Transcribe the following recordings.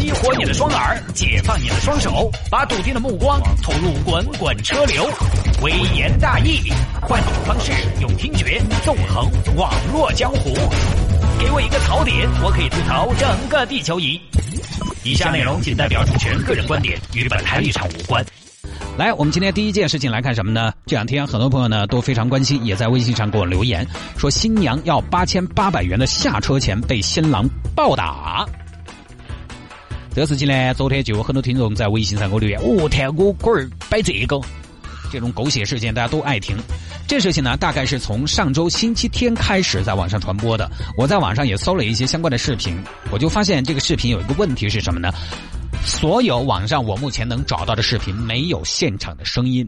激活你的双耳，解放你的双手，把笃定的目光投入滚滚车流。微言大义，换种方式，用听觉纵横网络江湖。给我一个槽点，我可以吐槽整个地球仪。以下内容仅代表主持人个人观点，与本台立场无关。来，我们今天第一件事情来看什么呢？这两天很多朋友呢都非常关心，也在微信上给我留言说，新娘要八千八百元的下车钱被新郎暴打。这个事情呢，昨天就有很多听众在微信上给我留言，哦天，我龟儿摆这个，这种狗血事件大家都爱听。这事情呢，大概是从上周星期天开始在网上传播的。我在网上也搜了一些相关的视频，我就发现这个视频有一个问题是什么呢？所有网上我目前能找到的视频没有现场的声音，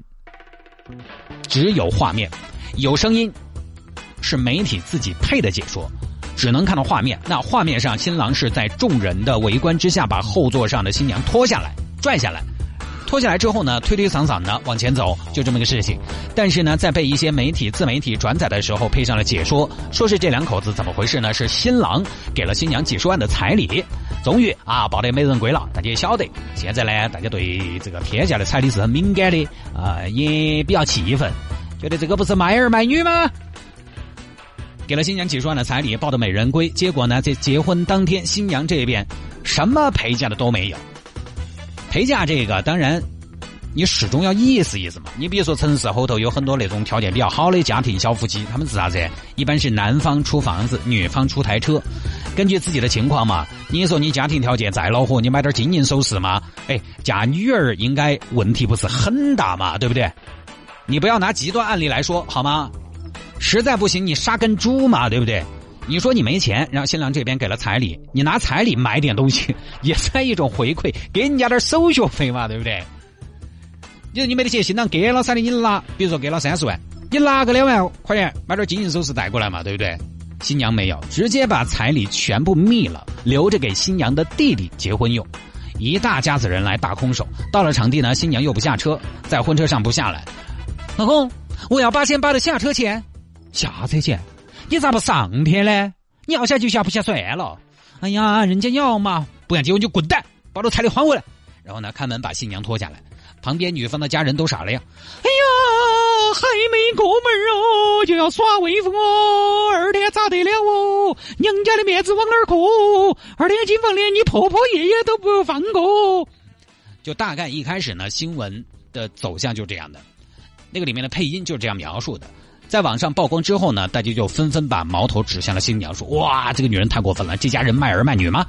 只有画面。有声音是媒体自己配的解说，只能看到画面。那画面上，新郎是在众人的围观之下，把后座上的新娘拖下来、拽下来。拖下来之后呢，推推搡搡的往前走，就这么个事情。但是呢，在被一些媒体、自媒体转载的时候，配上了解说，说是这两口子怎么回事呢？是新郎给了新娘几十万的彩礼，终于啊抱得美人归了。大家也晓得，现在呢，大家对这个天价的彩礼是很敏感的啊，也比较气愤，觉得这个不是卖儿卖女吗？给了新娘几十万的彩礼，抱得美人归。结果呢，在结婚当天，新娘这边什么陪嫁的都没有。陪嫁这个，当然，你始终要意思意思嘛。你比如说城市后头有很多那种条件比较好的家庭小夫妻，他们是啥子？一般是男方出房子，女方出台车，根据自己的情况嘛。你说你家庭条件再恼火，你买点金银首饰嘛？哎，嫁女儿应该问题不是很大嘛，对不对？你不要拿极端案例来说好吗？实在不行，你杀根猪嘛，对不对？你说你没钱，让新郎这边给了彩礼，你拿彩礼买点东西，也算一种回馈，给人家点手续费嘛，对不对？你说你没得钱，新郎给了彩礼，你拿，比如说给了三十万，你拿个两万块钱买点金银首饰带过来嘛，对不对？新娘没有，直接把彩礼全部密了，留着给新娘的弟弟结婚用。一大家子人来大空手，到了场地呢，新娘又不下车，在婚车上不下来。老公，我要八千八的下车钱，下车钱。你咋不上天呢？你要下就下，不下算了。哎呀，人家要嘛，不想结婚就滚蛋，把这彩礼还回来。然后呢，开门把新娘拖下来，旁边女方的家人都傻了呀。哎呀，还没过门哦，就要耍威风哦，二天咋得了哦？娘家的面子往哪儿过？二天金房连你婆婆爷爷都不放过。就大概一开始呢，新闻的走向就这样的，那个里面的配音就是这样描述的。在网上曝光之后呢，大家就纷纷把矛头指向了新娘，说：“哇，这个女人太过分了，这家人卖儿卖女吗？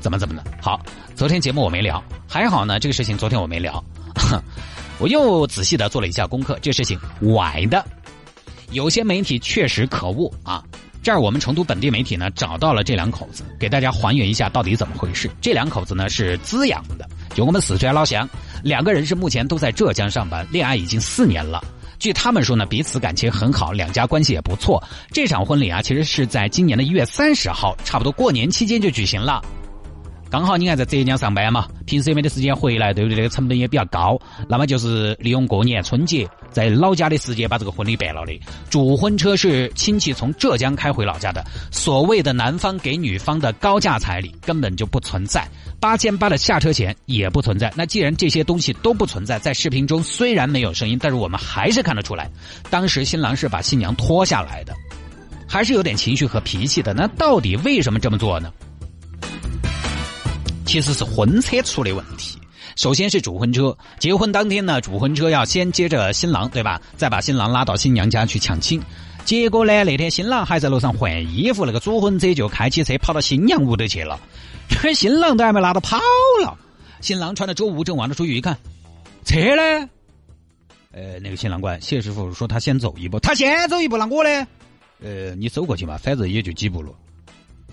怎么怎么的？”好，昨天节目我没聊，还好呢，这个事情昨天我没聊，我又仔细的做了一下功课，这事情歪的，有些媒体确实可恶啊。这儿我们成都本地媒体呢找到了这两口子，给大家还原一下到底怎么回事。这两口子呢是资阳的，就我们四川老乡，两个人是目前都在浙江上班，恋爱已经四年了。据他们说呢，彼此感情很好，两家关系也不错。这场婚礼啊，其实是在今年的一月三十号，差不多过年期间就举行了。刚好你看在浙江上班嘛，平时也没得时间回来，对不对？这个成本也比较高，那么就是利用过年春节，在老家的时间把这个婚礼办了的。主婚车是亲戚从浙江开回老家的，所谓的男方给女方的高价彩礼根本就不存在，八千八的下车钱也不存在。那既然这些东西都不存在，在视频中虽然没有声音，但是我们还是看得出来，当时新郎是把新娘拖下来的，还是有点情绪和脾气的。那到底为什么这么做呢？其实是婚车出的问题。首先是主婚车，结婚当天呢，主婚车要先接着新郎，对吧？再把新郎拉到新娘家去抢亲。结果呢，那天新郎还在楼上换衣服，那个主婚车就开起车跑到新娘屋头去了。这新郎都还没拉到跑了，新郎穿着周吴正望着出去一看，车呢？呃，那个新郎官谢师傅说他先走一步，他先走一步，那我呢？呃，你走过去嘛，反正也就几步路。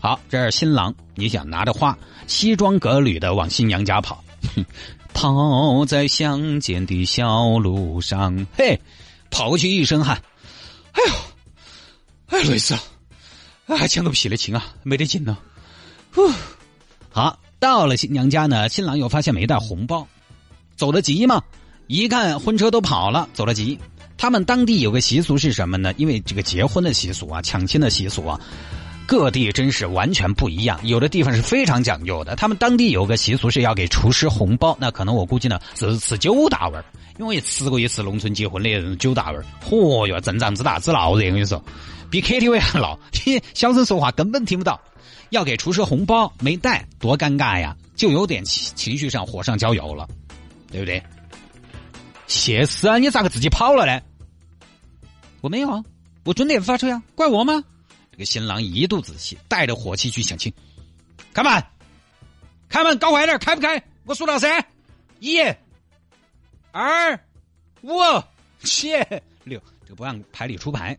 好，这是新郎，你想拿着花，西装革履的往新娘家跑，跑在乡间的小路上，嘿，跑过去一身汗，哎呦，哎累死了，还抢个屁的亲啊，没得劲呢。呼，好，到了新娘家呢，新郎又发现没带红包，走得急嘛，一看婚车都跑了，走得急。他们当地有个习俗是什么呢？因为这个结婚的习俗啊，抢亲的习俗啊。各地真是完全不一样，有的地方是非常讲究的。他们当地有个习俗是要给厨师红包，那可能我估计呢是吃九大味儿，因为吃过一次农村结婚的九大味儿，嚯哟，阵仗之大之闹热，我跟你说，比 KTV 还闹，小声说话根本听不到。要给厨师红包没带，多尴尬呀，就有点情情绪上火上浇油了，对不对？谢师啊，你咋个自己跑了呢？我没有啊，我准点发车呀，怪我吗？这个新郎一肚子气，带着火气去相亲。开门，开门，搞快点，开不开？我数到三，一、二、五、七、六，这个不按牌理出牌。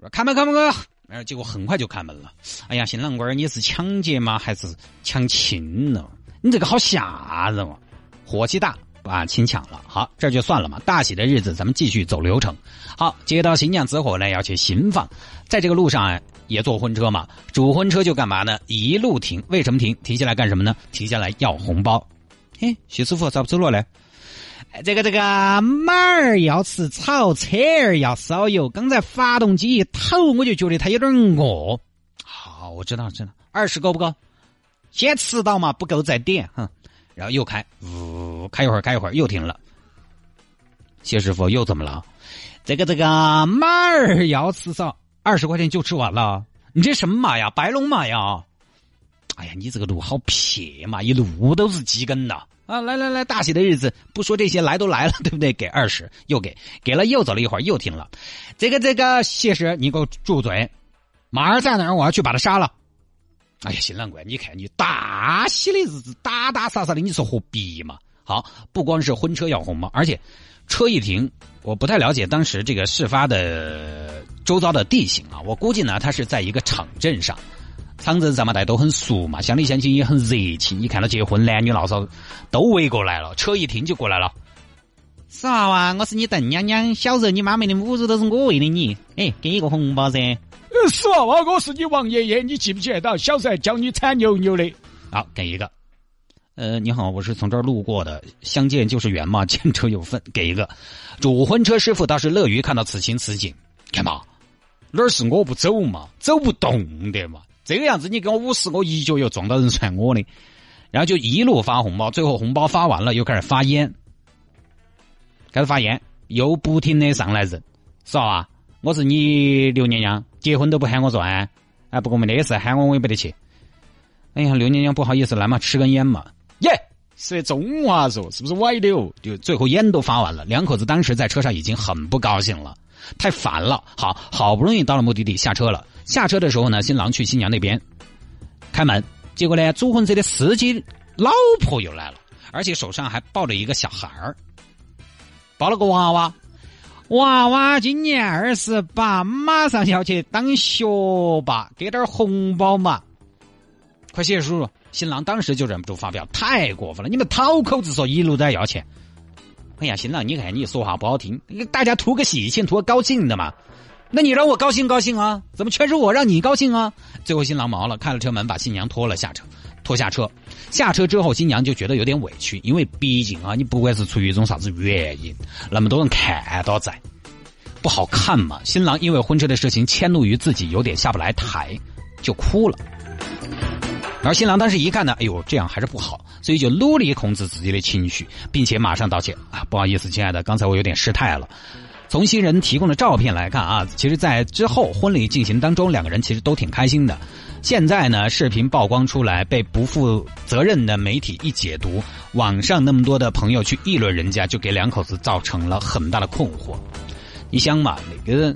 说开门，开门，开门！结果很快就开门了。哎呀，新郎官，你是抢劫吗？还是抢亲呢？你这个好吓人哦！火气大，把亲抢了。好，这就算了嘛。大喜的日子，咱们继续走流程。好，接到新娘之后呢，要去新房，在这个路上啊，也坐婚车嘛。主婚车就干嘛呢？一路停，为什么停？停下来干什么呢？停下来要红包。嘿，徐师傅咋不走了嘞？这个这个马儿要吃草，车儿要烧油。刚才发动机一抖，我就觉得它有点饿。好，我知道，知道。二十够不够？先吃到嘛，不够再点。哼，然后又开，呜，开一会儿，开一会儿，又停了。谢师傅又怎么了？这个这个马儿要吃少，二十块钱就吃完了。你这什么马呀？白龙马呀？哎呀，你这个路好撇嘛，一路都是鸡跟的啊！来来来，大喜的日子，不说这些，来都来了，对不对？给二十，又给，给了又走了一会儿，又停了。这个这个谢师，你给我住嘴！马儿在哪儿？我要去把他杀了。哎呀，新郎官，你看你大喜的日子，打打杀杀的，你说何必嘛？好，不光是婚车要红包，而且。车一停，我不太了解当时这个事发的周遭的地形啊。我估计呢，他是在一个场镇上，场镇上嘛，大家都很熟嘛，乡里乡亲也很热情。你看到结婚，男女老少都围过来了，车一停就过来了。死娃娃，我是你邓娘娘，小时候你妈没的母乳都是我喂的你，哎，给一个红包噻。死娃娃，我是你王爷爷，你记不记得到小时候教你铲牛牛的？好，给一个。呃，你好，我是从这儿路过的，相见就是缘嘛，见车有份，给一个。主婚车师傅倒是乐于看到此情此景，干嘛？哪儿是我不走嘛，走不动的嘛，这个样子你给我五十，我一脚又撞到人踹我的，然后就一路发红包，最后红包发完了，又开始发烟，开始发烟，又不停的上来人，是吧？我是你刘娘娘，结婚都不喊我转，哎，不过没得事，喊我我也不得去。哎呀，刘娘娘不好意思，来嘛，吃根烟嘛。耶，说中华说是不是歪的哦？就最后烟都发完了，两口子当时在车上已经很不高兴了，太烦了。好好不容易到了目的地，下车了。下车的时候呢，新郎去新娘那边开门，结果呢，主婚车的司机老婆又来了，而且手上还抱着一个小孩儿，抱了个娃娃。娃娃今年二十八，马上要去当学霸，给点红包嘛。快谢谢叔叔。新郎当时就忍不住发飙，太过分了！你们讨口子说一路在要钱。哎呀，新郎，你看你说话不好听，大家图个喜庆，图个高兴的嘛。那你让我高兴高兴啊？怎么全是我让你高兴啊？最后新郎毛了，开了车门把新娘拖了下车，拖下车。下车之后，新娘就觉得有点委屈，因为毕竟啊，你不管是出于一种啥子原因，那么多人看到在，不好看嘛。新郎因为婚车的事情迁怒于自己，有点下不来台，就哭了。而新郎当时一看呢，哎呦，这样还是不好，所以就努力控制自己的情绪，并且马上道歉啊，不好意思，亲爱的，刚才我有点失态了。从新人提供的照片来看啊，其实，在之后婚礼进行当中，两个人其实都挺开心的。现在呢，视频曝光出来，被不负责任的媒体一解读，网上那么多的朋友去议论人家，就给两口子造成了很大的困惑。你想嘛，那个。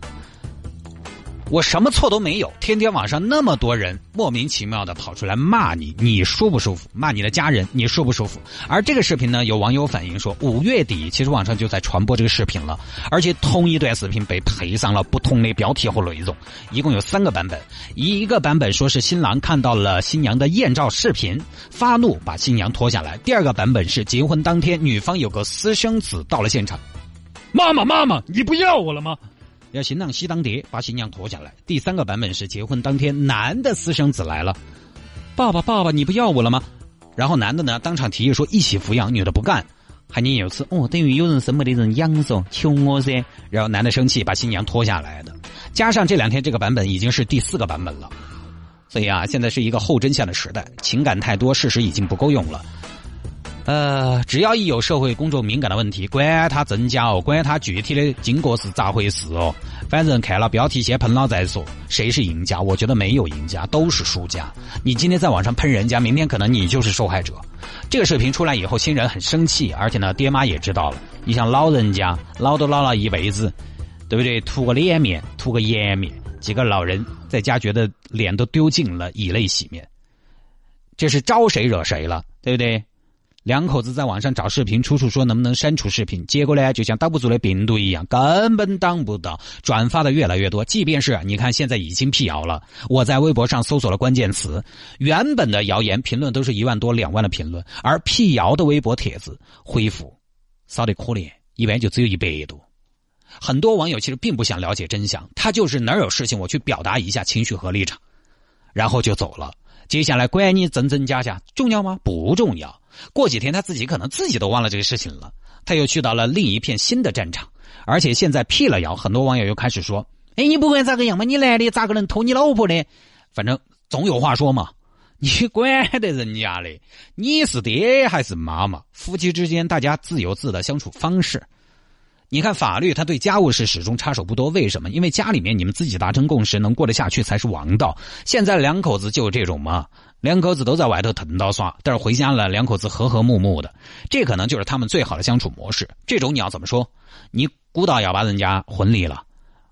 我什么错都没有，天天网上那么多人莫名其妙的跑出来骂你，你舒不舒服？骂你的家人，你舒不舒服？而这个视频呢，有网友反映说，五月底其实网上就在传播这个视频了，而且同一段视频被配上了不同的标题和内容，一共有三个版本。一个版本说是新郎看到了新娘的艳照视频，发怒把新娘拖下来；第二个版本是结婚当天女方有个私生子到了现场，妈妈妈妈，你不要我了吗？要新郎喜当爹，把新娘拖下来。第三个版本是结婚当天，男的私生子来了，爸爸爸爸，你不要我了吗？然后男的呢当场提议说一起抚养，女的不干，还念有词哦，等于有人生没得人养噻，求我噻。然后男的生气，把新娘拖下来的。加上这两天这个版本已经是第四个版本了，所以啊，现在是一个后真相的时代，情感太多，事实已经不够用了。呃，只要一有社会公众敏感的问题，管它真假哦，管它具体的经过是咋回事哦，反正看了标题先喷了再说。谁是赢家？我觉得没有赢家，都是输家。你今天在网上喷人家，明天可能你就是受害者。这个视频出来以后，新人很生气，而且呢，爹妈也知道了。你像老人家，老都老了一辈子，对不对？图个脸面，图个颜面，几个老人在家觉得脸都丢尽了，以泪洗面。这是招谁惹谁了，对不对？两口子在网上找视频，处处说能不能删除视频，结果呢，就像挡不住的病毒一样，根本挡不到，转发的越来越多。即便是你看现在已经辟谣了，我在微博上搜索了关键词，原本的谣言评论都是一万多、两万的评论，而辟谣的微博帖子恢复少得可怜，一般就只有一百多。很多网友其实并不想了解真相，他就是哪有事情我去表达一下情绪和立场，然后就走了。接下来管你真真假假重要吗？不重要。过几天他自己可能自己都忘了这个事情了，他又去到了另一片新的战场，而且现在辟了谣，很多网友又开始说：“哎，你不管咋个样嘛，你男的咋个能偷你老婆呢？反正总有话说嘛，你管得人家的？你是爹还是妈妈？夫妻之间大家自由自的相处方式。”你看法律，他对家务事始终插手不多，为什么？因为家里面你们自己达成共识，能过得下去才是王道。现在两口子就这种嘛，两口子都在外头疼到耍，但是回家了，两口子和和睦睦的，这可能就是他们最好的相处模式。这种你要怎么说？你孤岛要把人家婚离了，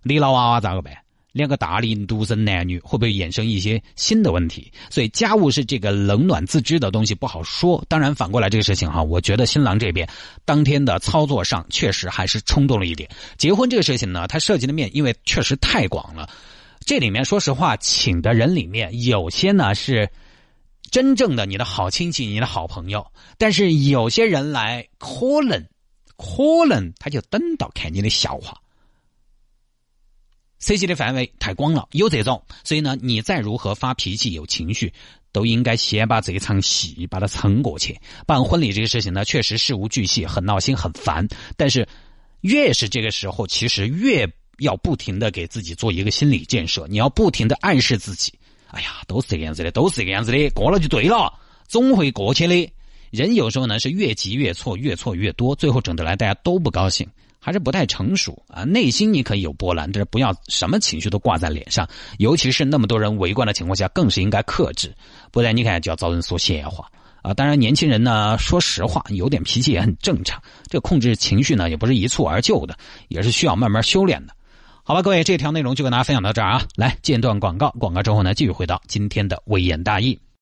离了娃娃咋个办？两个大龄独生男女会不会衍生一些新的问题？所以家务是这个冷暖自知的东西，不好说。当然反过来这个事情哈，我觉得新郎这边当天的操作上确实还是冲动了一点。结婚这个事情呢，它涉及的面因为确实太广了，这里面说实话，请的人里面有些呢是真正的你的好亲戚、你的好朋友，但是有些人来可能可能他就等到看你的笑话。涉及的范围太广了，有这种，所以呢，你再如何发脾气、有情绪，都应该先把这场戏把它撑过去。办婚礼这个事情呢，确实事无巨细，很闹心、很烦。但是，越是这个时候，其实越要不停的给自己做一个心理建设。你要不停的暗示自己：“哎呀，都是这个样子的，都是这个样子的，过了就对了，总会过去的。”人有时候呢是越急越错，越错越多，最后整得来大家都不高兴。还是不太成熟啊，内心你可以有波澜，但是不要什么情绪都挂在脸上，尤其是那么多人围观的情况下，更是应该克制，不然你看就要遭人说闲话啊。当然，年轻人呢，说实话，有点脾气也很正常，这控制情绪呢，也不是一蹴而就的，也是需要慢慢修炼的。好吧，各位，这条内容就跟大家分享到这儿啊，来间段广告，广告之后呢，继续回到今天的微言大义。